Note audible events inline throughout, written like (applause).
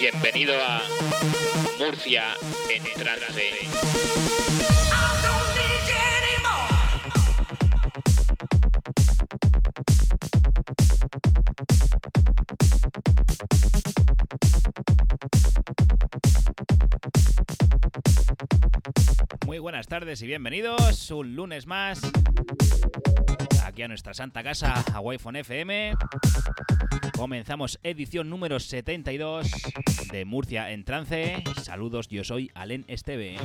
Bienvenido a Murcia en trance. Muy buenas tardes y bienvenidos un lunes más a nuestra santa casa, a Wi-Fi FM. Comenzamos edición número 72 de Murcia en trance. Saludos, yo soy Alen Esteve.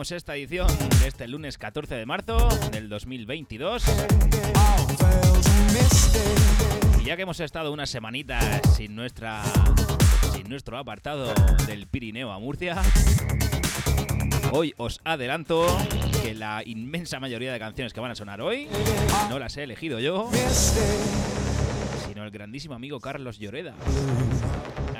Esta edición de este lunes 14 de marzo del 2022. Y ya que hemos estado unas semanitas sin nuestra sin nuestro apartado del Pirineo a Murcia, hoy os adelanto que la inmensa mayoría de canciones que van a sonar hoy no las he elegido yo, sino el grandísimo amigo Carlos Lloreda.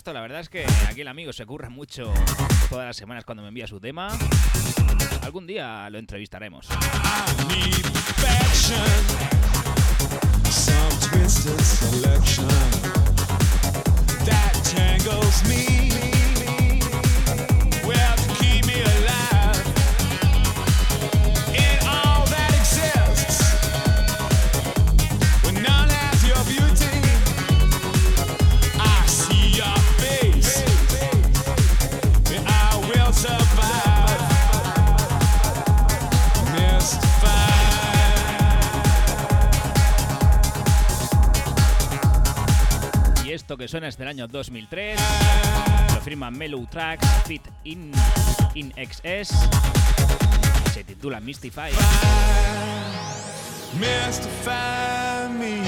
esto, la verdad es que aquí el amigo se curra mucho todas las semanas cuando me envía su tema. Algún día lo entrevistaremos. Esto que suena es del año 2003. Lo firma Mellow Tracks Fit in, in XS. Se titula Mystify. Mystify me.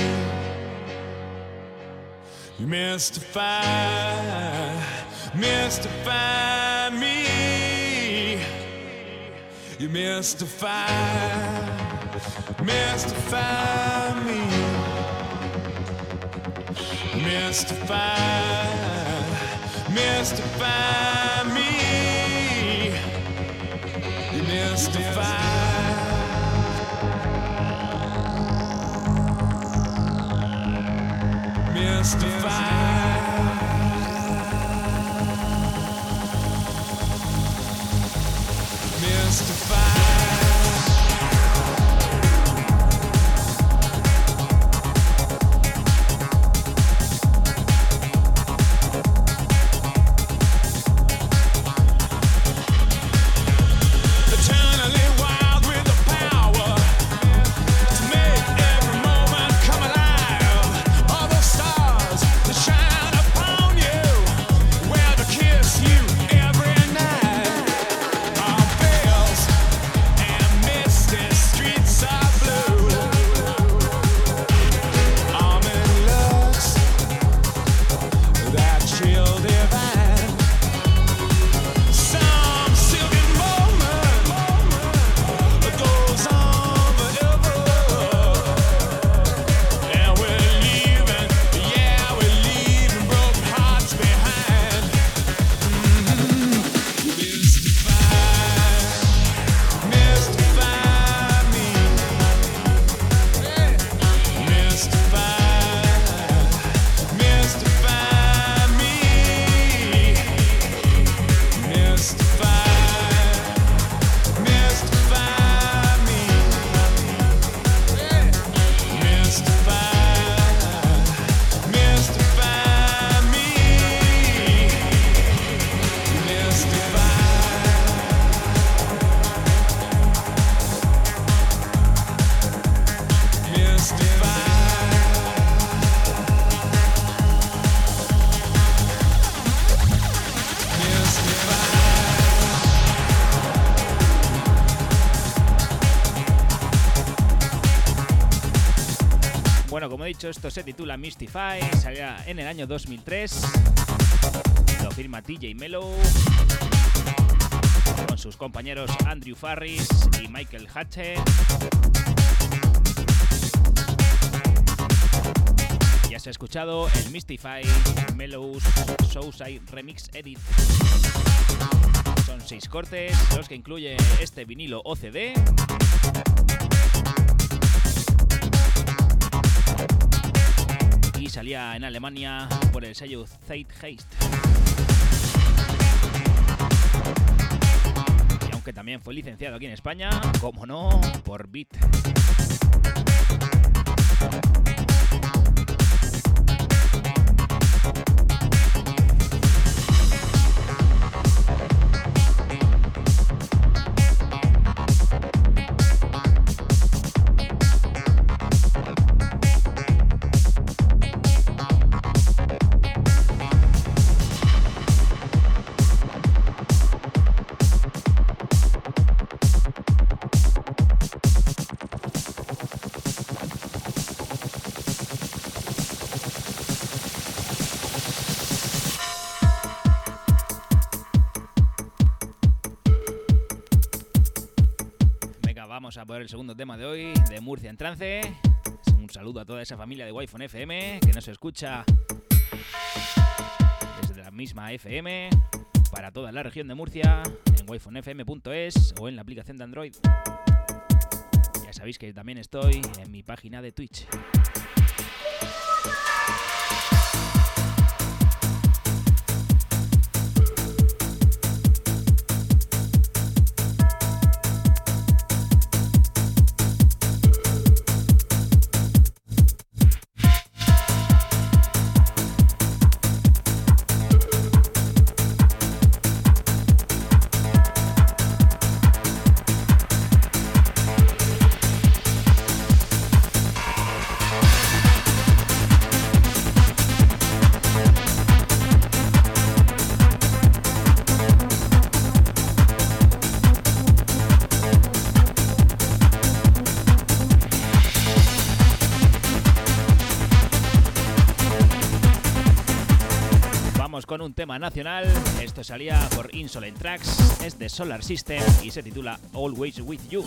Mystify, mystify me. You mystify, mystify me. Mystify, mystify me. Mystify. Mystify. Mystify. Esto se titula Mystify, salía en el año 2003. Lo firma TJ Mello con sus compañeros Andrew Farris y Michael Hatcher. Ya se ha escuchado el Mystify Mellows Soulside Remix Edit. Son seis cortes, los que incluye este vinilo OCD. Salía en Alemania por el sello Zeitgeist. Y aunque también fue licenciado aquí en España, como no, por Beat. El segundo tema de hoy, de Murcia en trance. Un saludo a toda esa familia de Wi-Fi FM que nos escucha desde la misma FM para toda la región de Murcia en wifonfm.es o en la aplicación de Android. Ya sabéis que también estoy en mi página de Twitch. Con un tema nacional. Esto salía por Insolent Tracks, es de Solar System y se titula Always With You.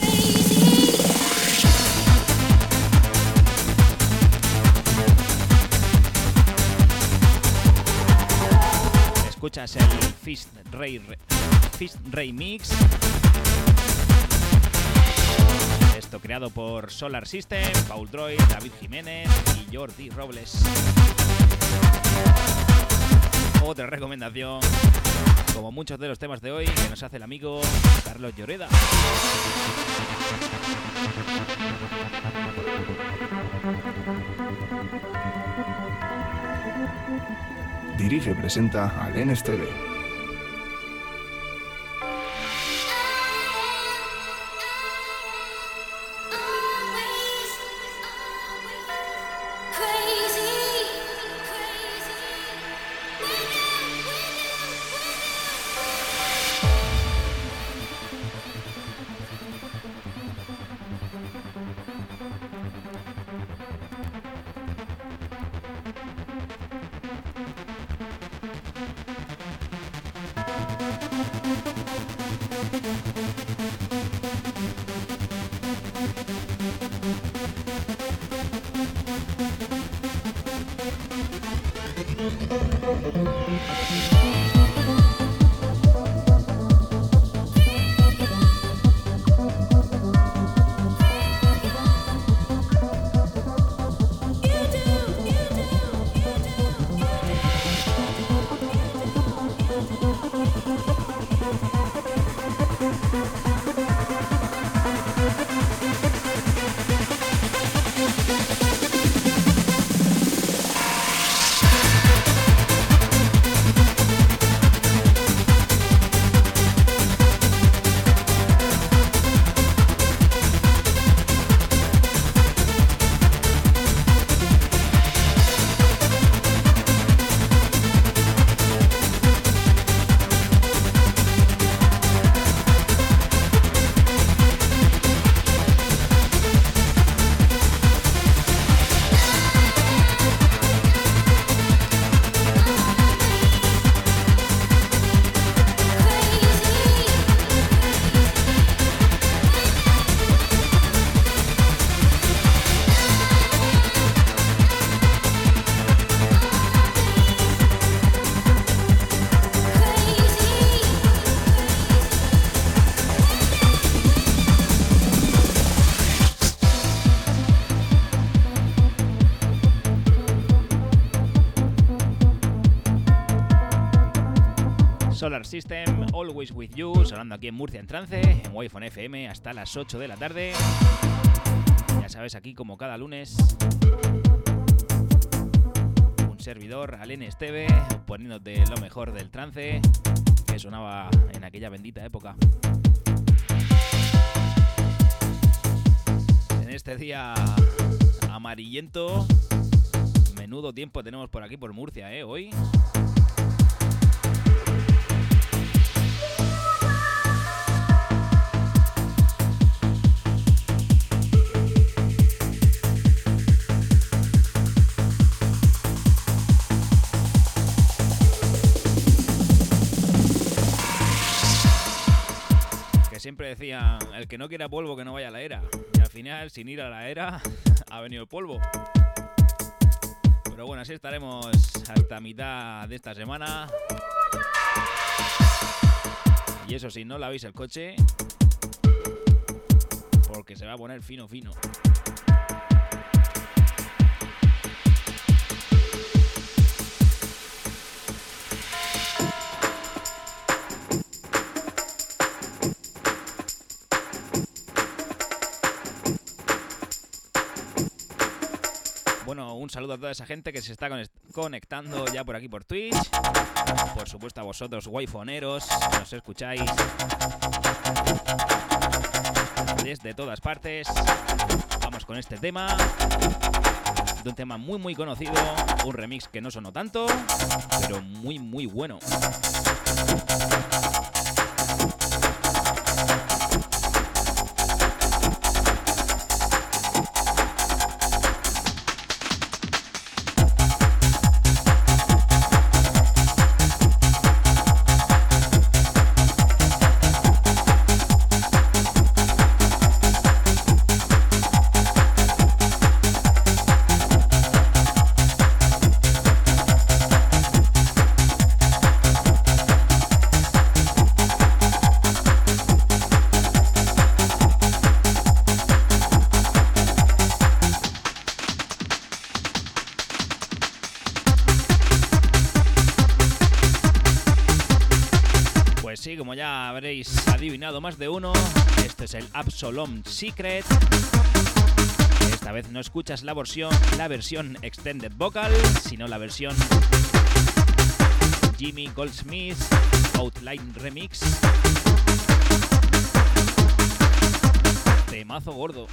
Escuchas el Fist Ray, Fist Ray Mix. Esto creado por Solar System, Paul Droid, David Jiménez y Jordi Robles. Otra recomendación, como muchos de los temas de hoy, que nos hace el amigo Carlos Lloreda. Dirige y presenta al NSTV. Solar System, Always With You, sonando aquí en Murcia en trance, en Wi-Fi FM hasta las 8 de la tarde. Ya sabes, aquí como cada lunes, un servidor, Alen Esteve, poniéndote lo mejor del trance que sonaba en aquella bendita época. En este día amarillento, menudo tiempo tenemos por aquí por Murcia, ¿eh? Hoy. Siempre decía, el que no quiera polvo que no vaya a la era. Y al final, sin ir a la era, (laughs) ha venido el polvo. Pero bueno, así estaremos hasta mitad de esta semana. Y eso si no lavéis el coche, porque se va a poner fino fino. Un saludo a toda esa gente que se está conect- conectando ya por aquí por Twitch. Por supuesto a vosotros, waifoneros, que nos escucháis desde todas partes. Vamos con este tema. De un tema muy muy conocido, un remix que no sonó tanto, pero muy muy bueno. Ya habréis adivinado más de uno, este es el Absolom Secret. Esta vez no escuchas la versión, la versión Extended Vocal, sino la versión Jimmy Goldsmith Outline Remix. Temazo gordo.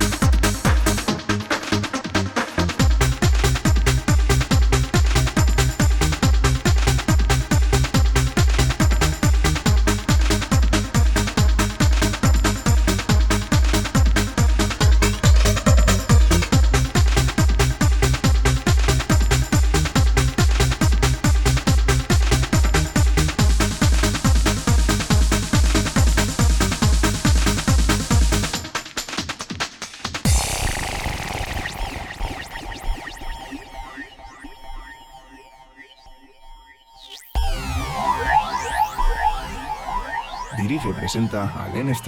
Presenta a Lenes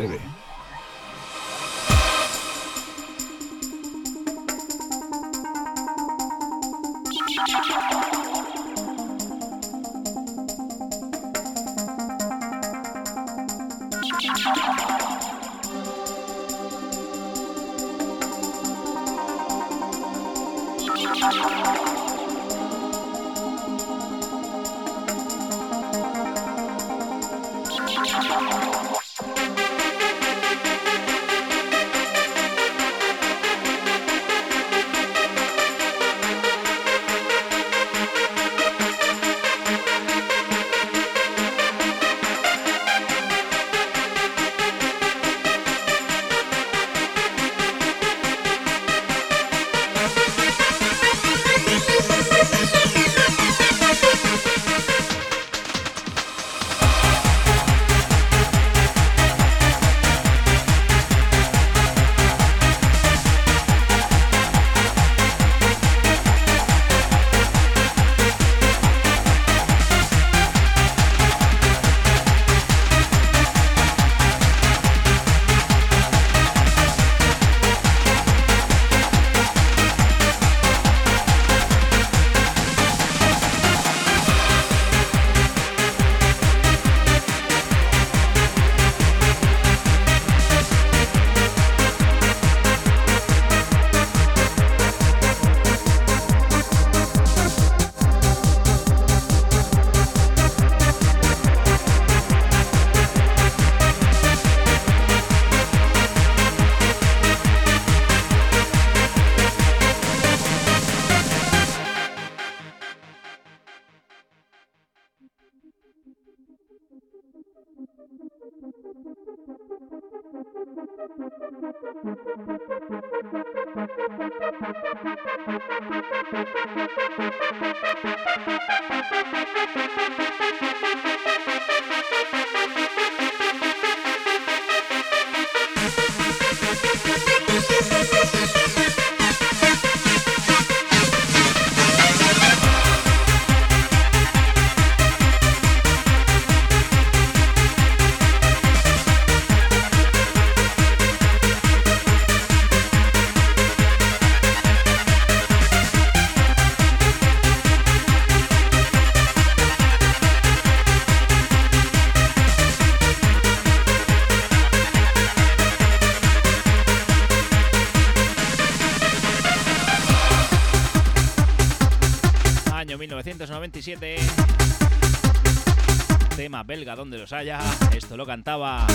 Donde los haya. Esto lo cantaba,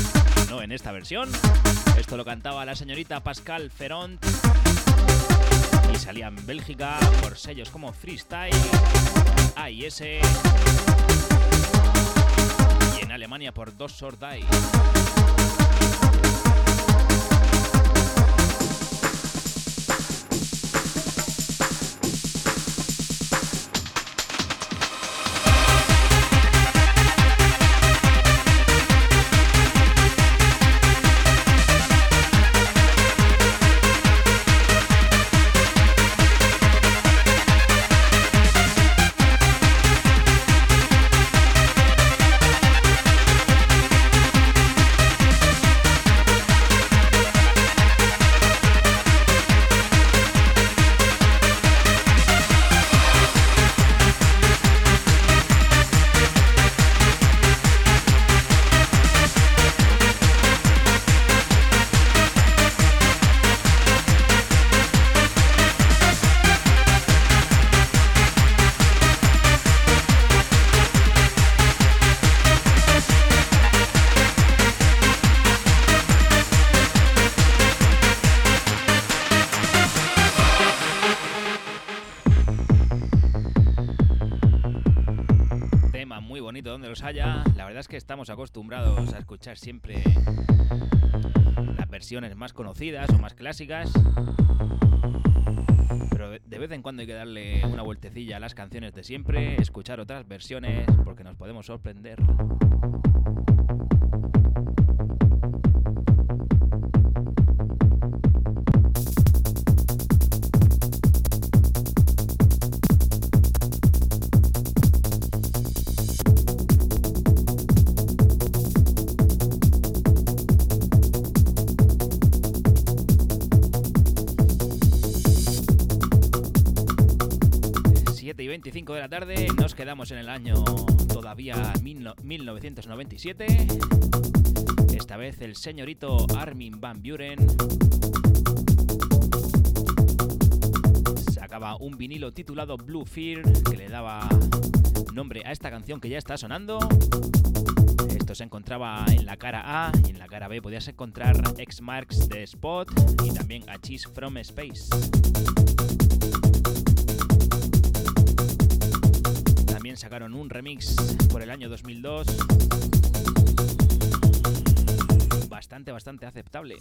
no en esta versión. Esto lo cantaba la señorita Pascal Ferrand. Y salía en Bélgica por sellos como Freestyle, AIS. Y en Alemania por Dos Sordai. Es que estamos acostumbrados a escuchar siempre las versiones más conocidas o más clásicas. Pero de vez en cuando hay que darle una vueltecilla a las canciones de siempre, escuchar otras versiones, porque nos podemos sorprender. 25 de la tarde, nos quedamos en el año todavía mil no- 1997. Esta vez el señorito Armin Van Buren sacaba un vinilo titulado Blue Fear que le daba nombre a esta canción que ya está sonando. Esto se encontraba en la cara A y en la cara B podías encontrar X Marks de Spot y también a Cheese from Space. Sacaron un remix por el año 2002. Bastante, bastante aceptable.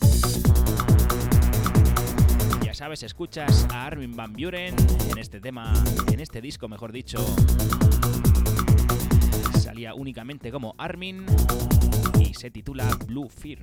Ya sabes, escuchas a Armin Van Buren en este tema, en este disco, mejor dicho. Salía únicamente como Armin y se titula Blue Fear.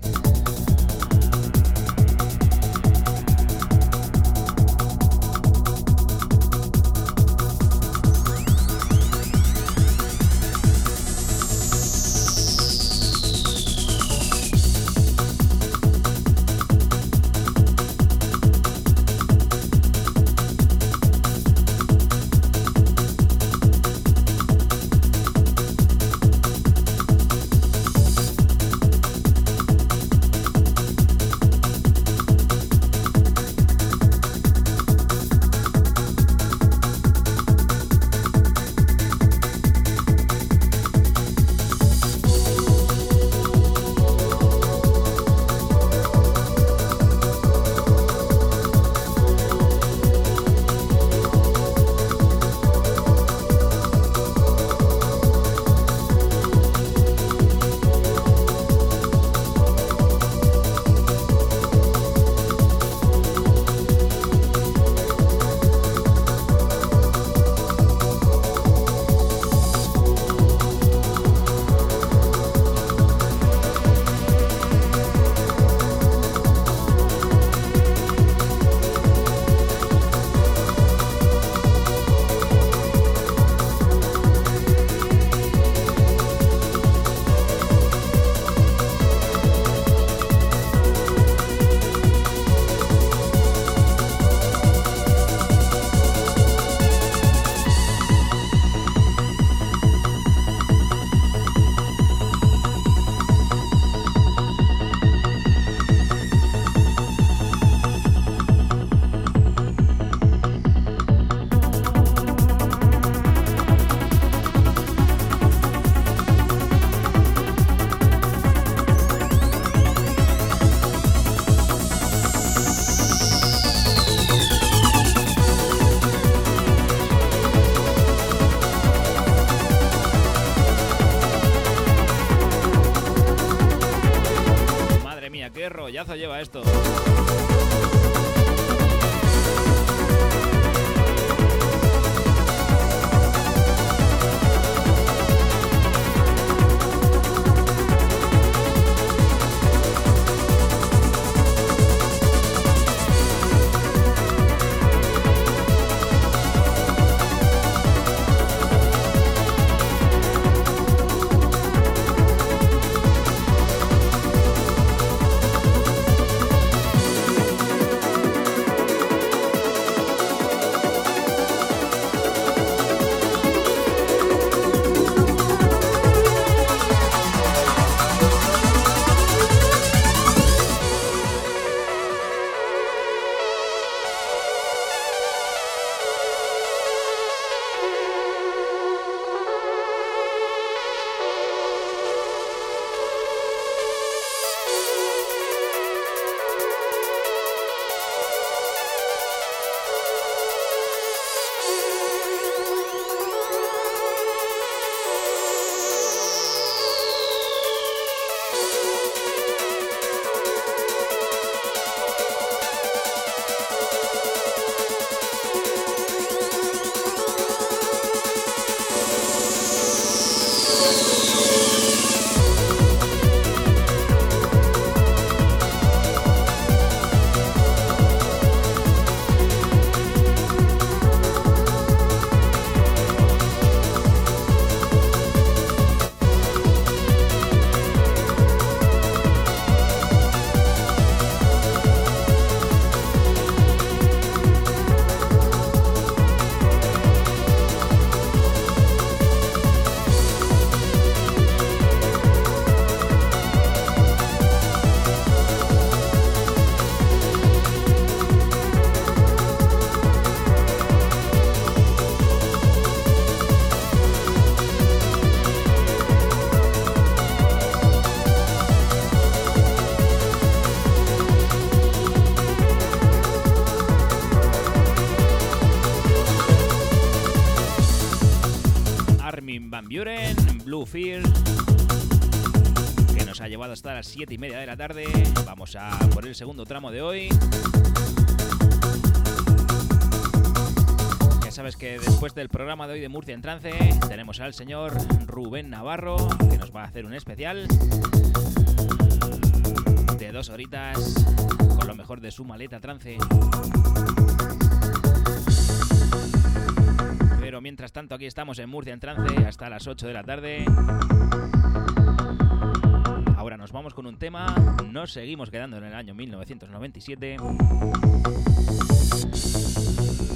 Hasta las 7 y media de la tarde. Vamos a por el segundo tramo de hoy. Ya sabes que después del programa de hoy de Murcia en Trance, tenemos al señor Rubén Navarro, que nos va a hacer un especial de dos horitas con lo mejor de su maleta trance. Pero mientras tanto aquí estamos en Murcia en trance hasta las 8 de la tarde. Vamos con un tema, nos seguimos quedando en el año 1997.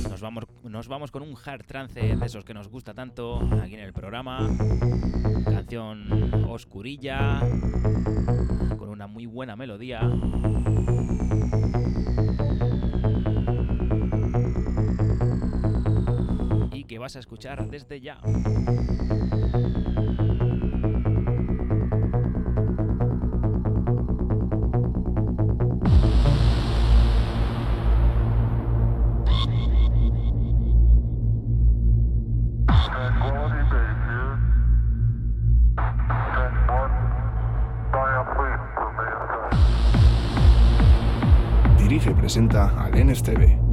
Nos vamos, nos vamos con un hard trance de esos que nos gusta tanto aquí en el programa. Canción oscurilla, con una muy buena melodía. y que vas a escuchar desde ya. Presenta al NSTV.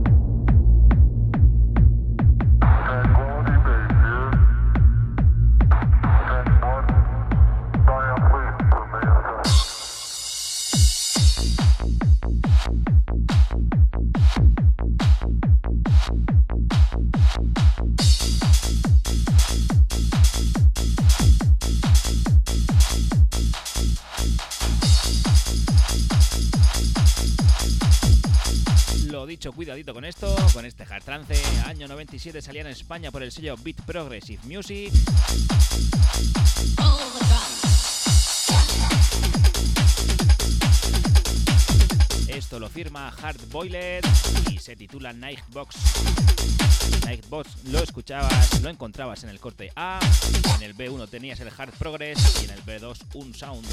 97 salía en España por el sello Beat Progressive Music. Esto lo firma Hard Boiled y se titula Nightbox. Nightbox lo escuchabas, lo encontrabas en el corte A, en el B1 tenías el Hard Progress y en el B2 un Sound.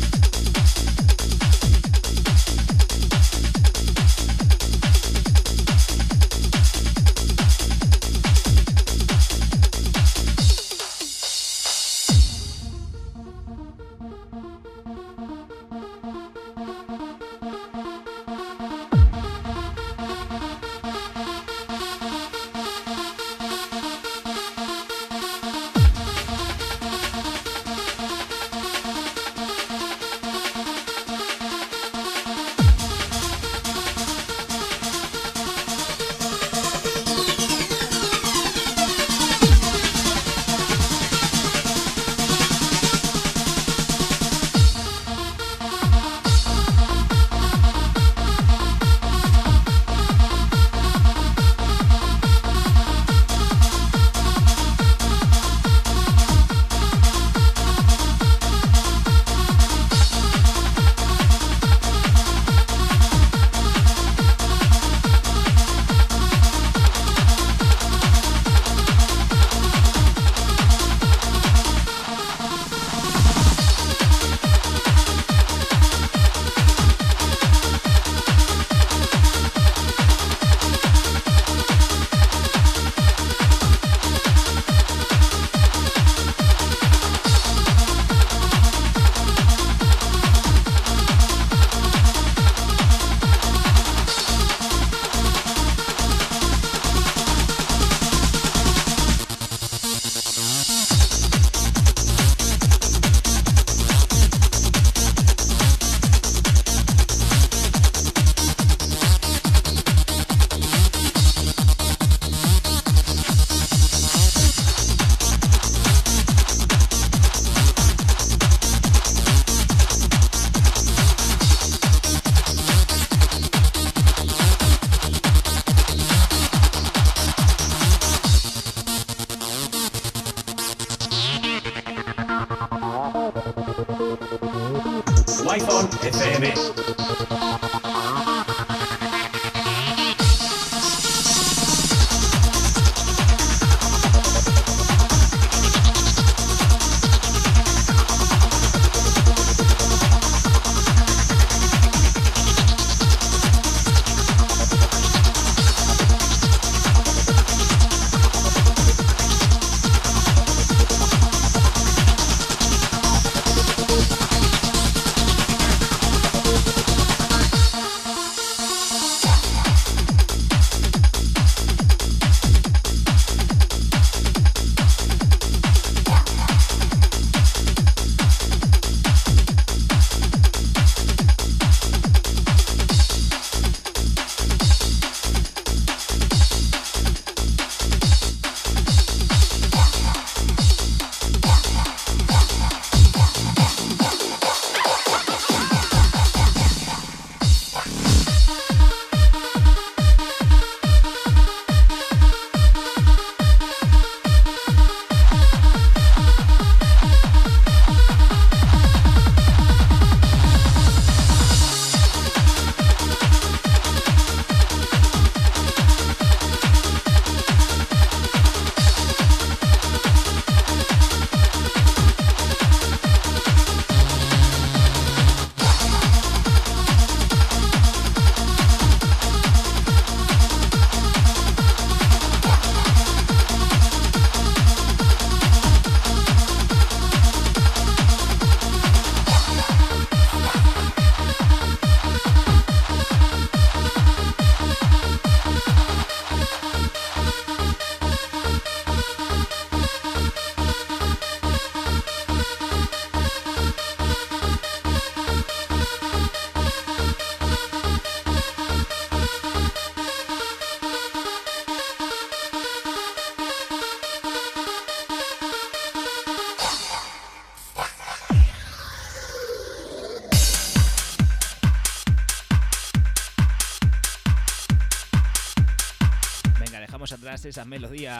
Esa melodía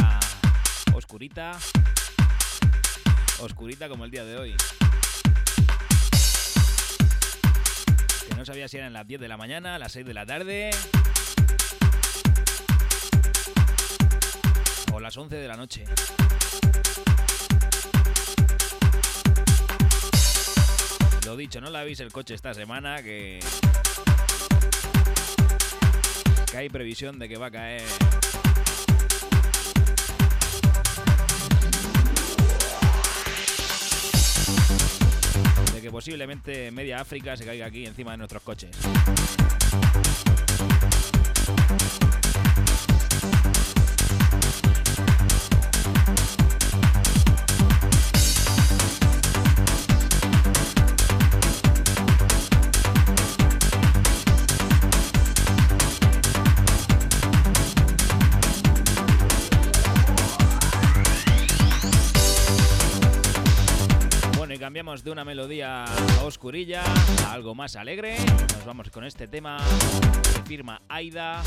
oscurita. Oscurita como el día de hoy. Que no sabía si eran las 10 de la mañana, las 6 de la tarde. O las 11 de la noche. Lo dicho, no lavéis el coche esta semana que... Que hay previsión de que va a caer posiblemente media África se caiga aquí encima de nuestros coches. De una melodía oscurilla a algo más alegre. Nos vamos con este tema que firma Aida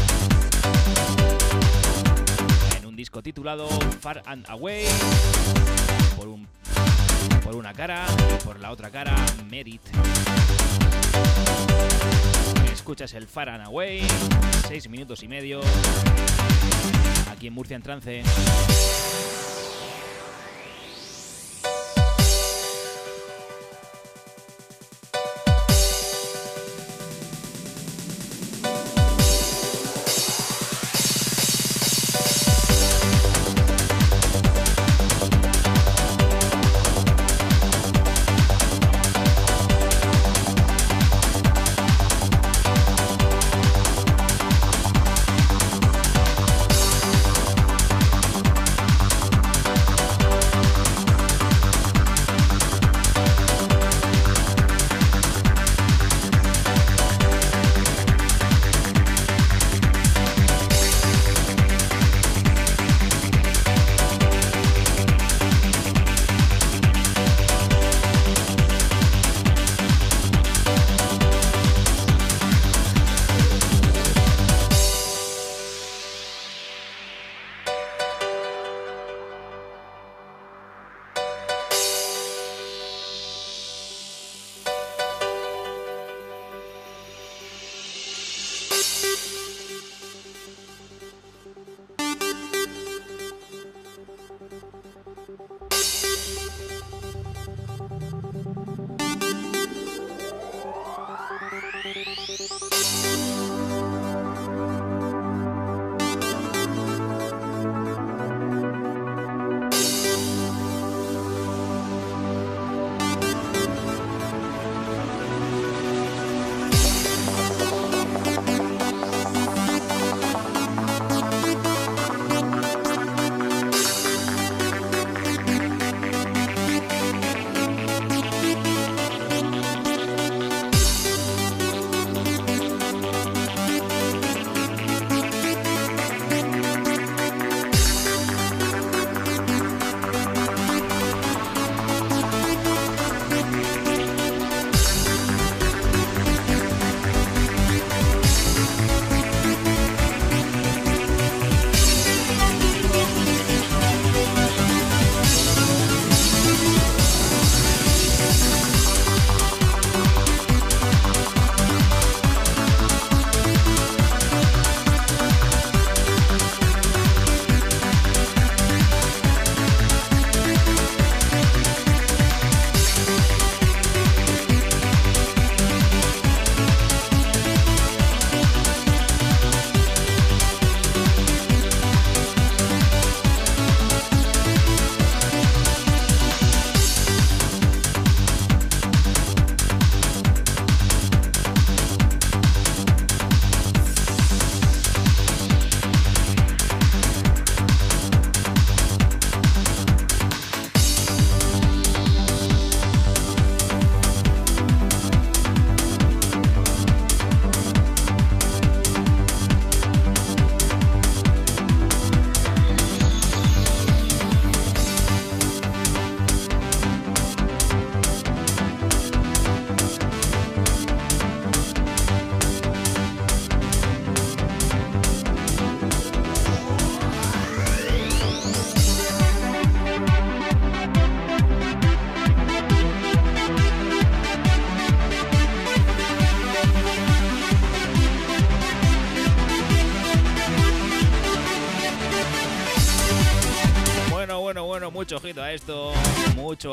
en un disco titulado Far and Away. Por, un, por una cara y por la otra cara, Merit. Escuchas el Far and Away, 6 minutos y medio. Aquí en Murcia en trance.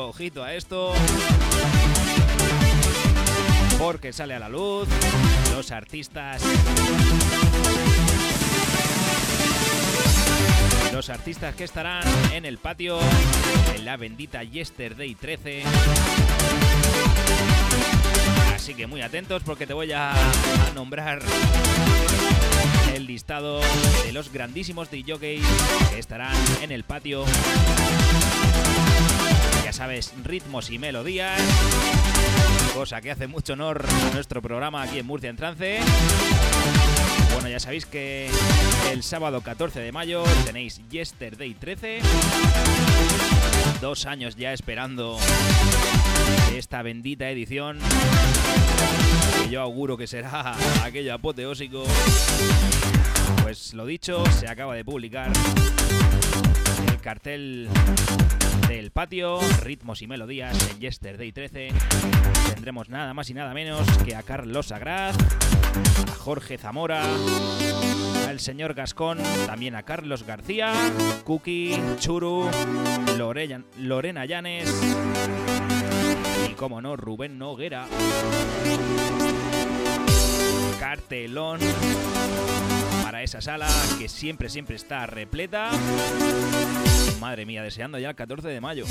Ojito a esto. Porque sale a la luz los artistas. Los artistas que estarán en el patio en la bendita Yesterday 13. Así que muy atentos porque te voy a, a nombrar el listado de los grandísimos DJs que estarán en el patio. Sabes, ritmos y melodías. Cosa que hace mucho honor a nuestro programa aquí en Murcia en Trance. Bueno, ya sabéis que el sábado 14 de mayo tenéis Yesterday 13. Dos años ya esperando esta bendita edición. Que yo auguro que será aquello apoteósico. Pues lo dicho, se acaba de publicar el cartel del patio, ritmos y melodías en Yesterday 13. Tendremos nada más y nada menos que a Carlos Sagraz, a Jorge Zamora, al señor Gascón, también a Carlos García, Cookie, Churu, Lorena, Lorena Llanes y, como no, Rubén Noguera. Cartelón para esa sala que siempre, siempre está repleta. Madre mía, deseando ya el 14 de mayo.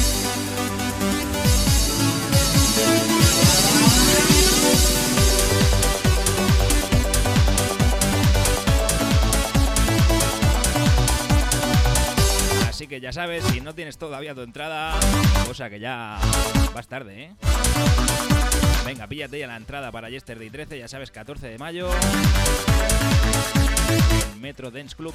Así que ya sabes, si no tienes todavía tu entrada, cosa que ya vas tarde, ¿eh? Venga, píllate ya la entrada para Yesterday 13, ya sabes, 14 de mayo. Metro Dance Club.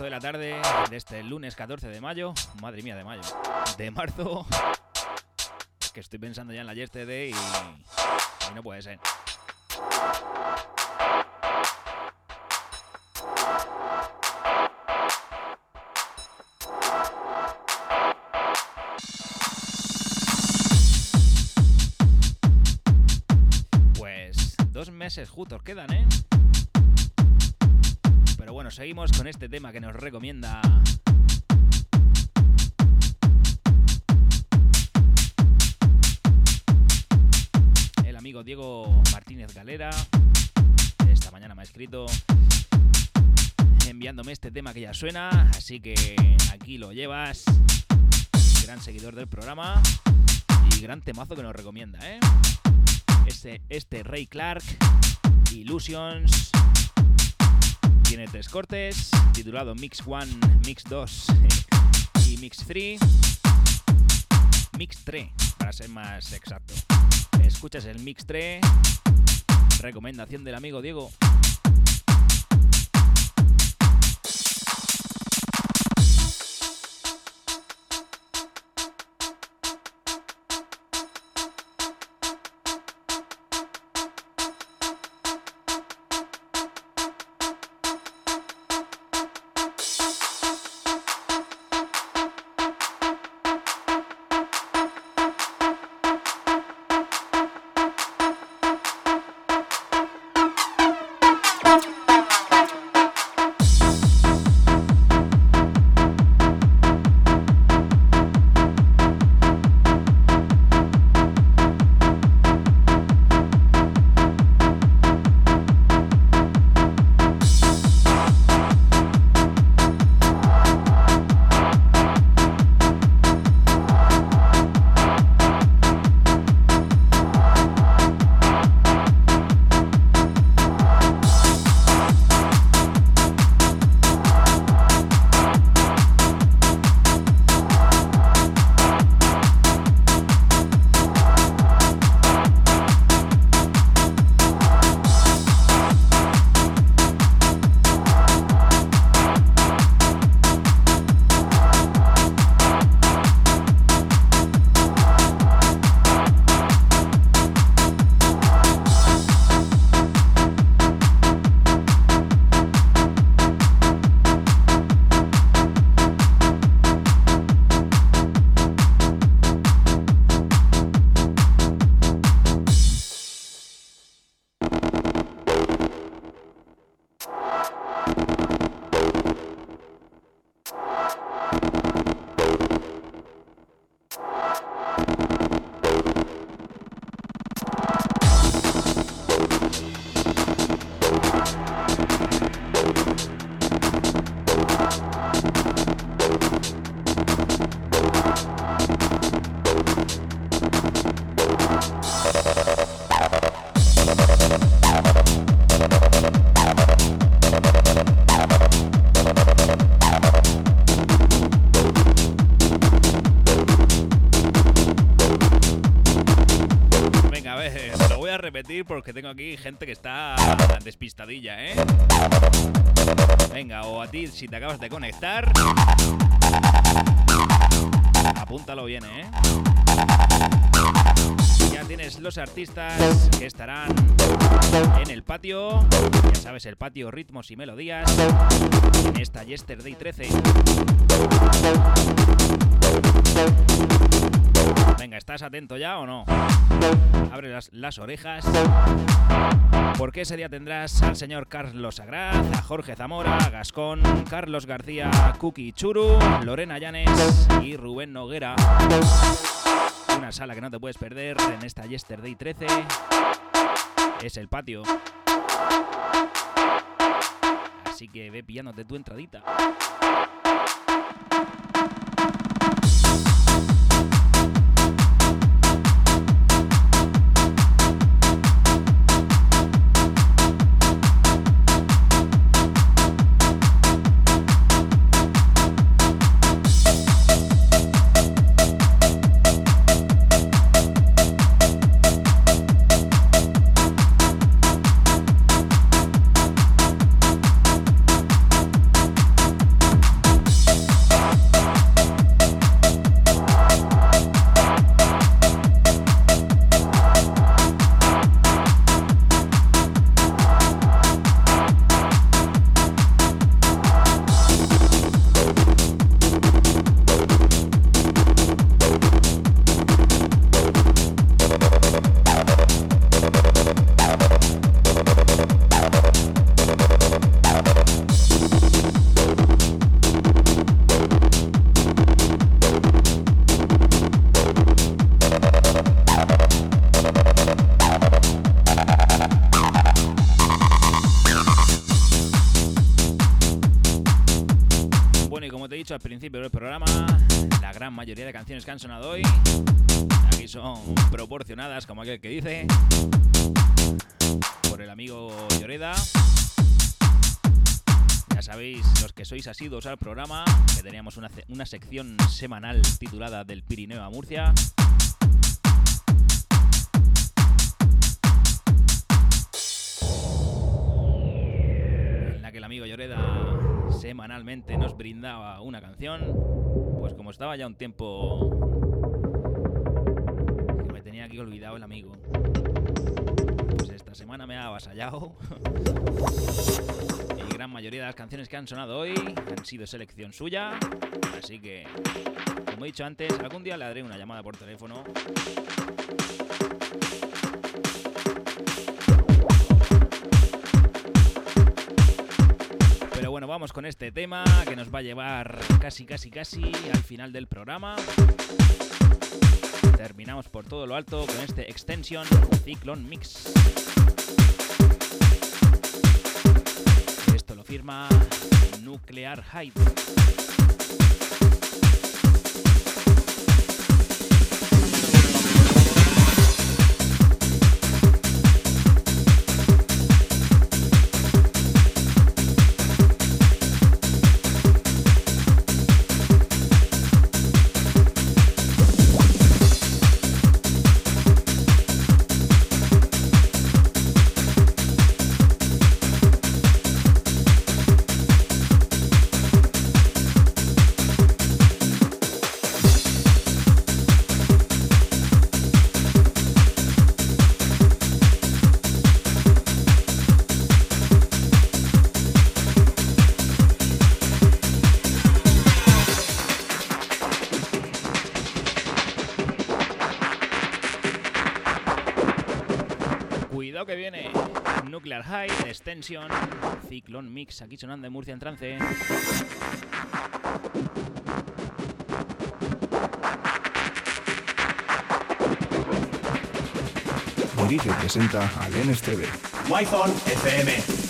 De la tarde de este lunes 14 de mayo. Madre mía, de mayo. De marzo. Que estoy pensando ya en la yesterday y, y no puede ser. Pues dos meses jutos quedan, ¿eh? Seguimos con este tema que nos recomienda el amigo Diego Martínez Galera. Esta mañana me ha escrito enviándome este tema que ya suena, así que aquí lo llevas. Gran seguidor del programa y gran temazo que nos recomienda, ¿eh? Este, este Ray Clark, Illusions, tiene tres cortes, titulado Mix 1, Mix 2 y Mix 3. Mix 3, para ser más exacto. Escuchas el Mix 3, recomendación del amigo Diego. Porque tengo aquí gente que está despistadilla, ¿eh? Venga, o a ti si te acabas de conectar. Apúntalo bien, ¿eh? Ya tienes los artistas que estarán en el patio. Ya sabes, el patio Ritmos y Melodías. En esta Yesterday 13. ¿Estás atento ya o no? Abre las, orejas. Porque ese día tendrás al señor Carlos Sagraz, a Jorge Zamora, a Gascón, Carlos García, Cookie Churu, Lorena Llanes y Rubén Noguera. Una sala que no te puedes perder en esta Yesterday 13. Es el patio. Así que ve pillándote tu entradita. Canciones que han sonado hoy aquí son proporcionadas, como aquel que dice, por el amigo Lloreda. Ya sabéis, los que sois asiduos al programa, que teníamos una, una sección semanal titulada Del Pirineo a Murcia. En la que el amigo Lloreda semanalmente nos brindaba una canción. Pues estaba ya un tiempo que me tenía aquí olvidado el amigo. Pues esta semana me ha avasallado. (laughs) y gran mayoría de las canciones que han sonado hoy han sido selección suya. Así que, como he dicho antes, algún día le daré una llamada por teléfono. Con este tema que nos va a llevar casi, casi, casi al final del programa. Terminamos por todo lo alto con este Extension Cyclone Mix. Esto lo firma Nuclear Hype. Extension, Ciclón Mix, aquí sonando en Murcia en trance. Dirige presenta al NSTV. Wi-Fi FM.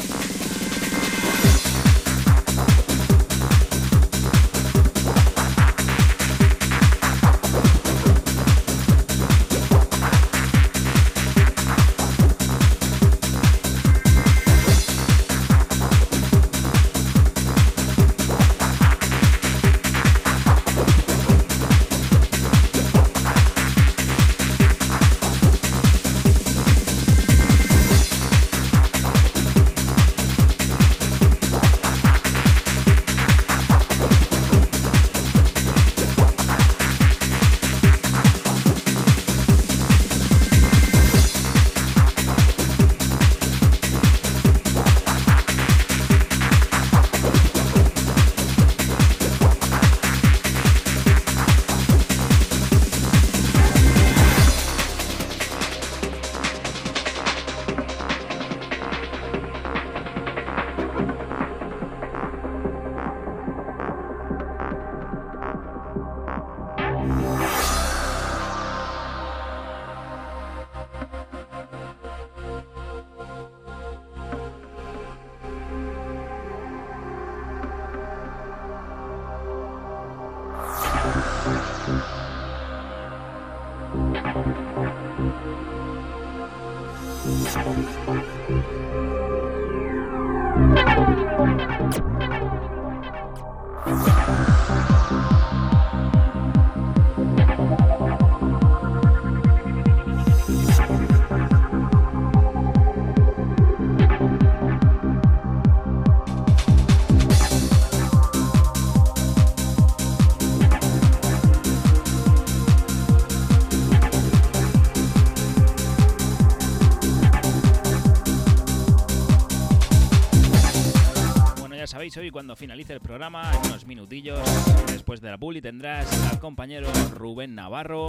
Ya sabéis, hoy cuando finalice el programa, en unos minutillos, después de la bully, tendrás al compañero Rubén Navarro.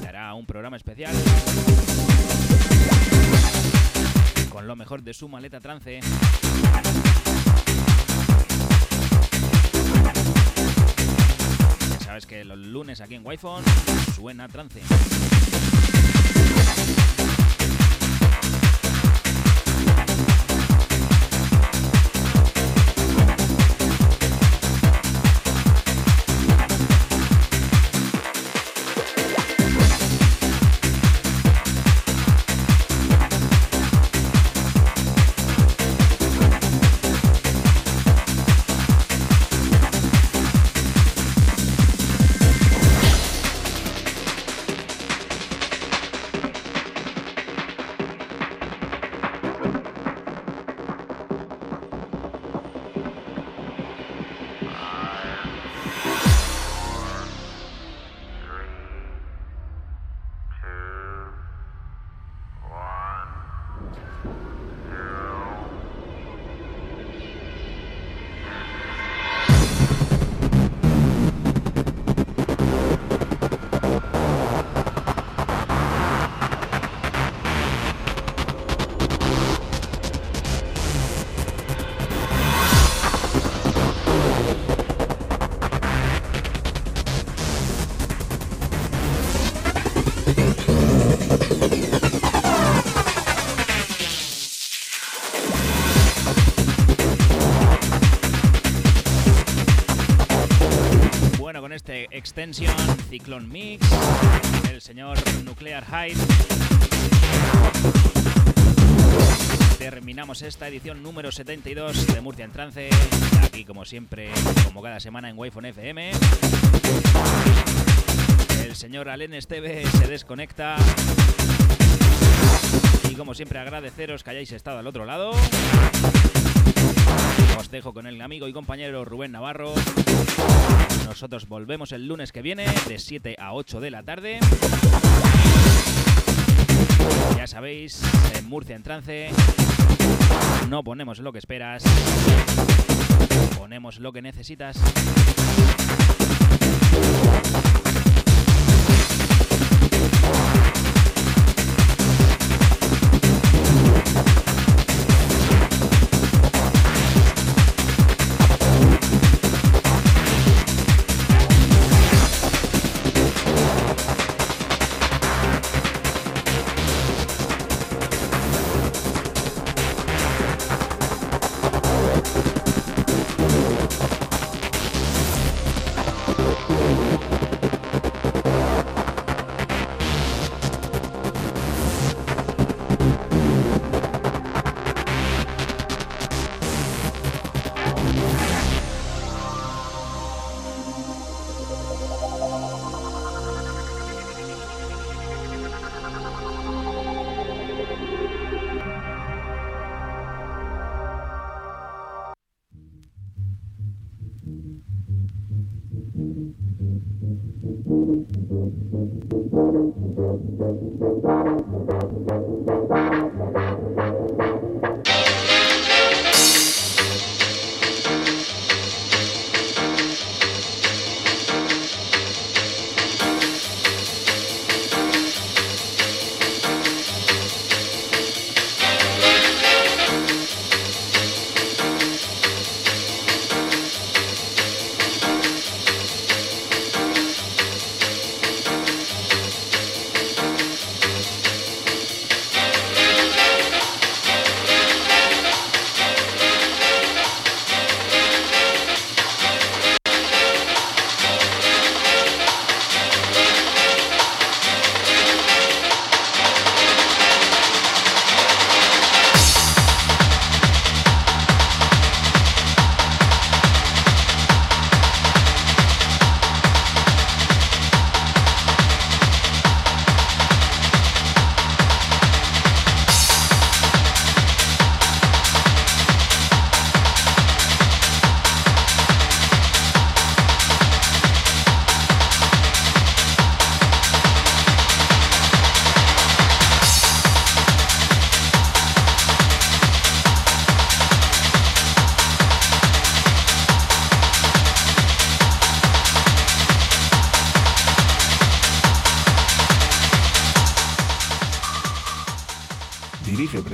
Te hará un programa especial con lo mejor de su maleta trance. Ya sabes que los lunes aquí en Wi-Fi suena trance. Extension Cyclone Mix, el señor Nuclear Hyde. Terminamos esta edición número 72 de Murcia en Trance. Aquí, como siempre, como cada semana en Wi-Fi FM. El señor Alen Esteve se desconecta. Y como siempre, agradeceros que hayáis estado al otro lado. Os dejo con el amigo y compañero Rubén Navarro. Nosotros volvemos el lunes que viene de 7 a 8 de la tarde. Ya sabéis, en Murcia en trance no ponemos lo que esperas, ponemos lo que necesitas. Thank you.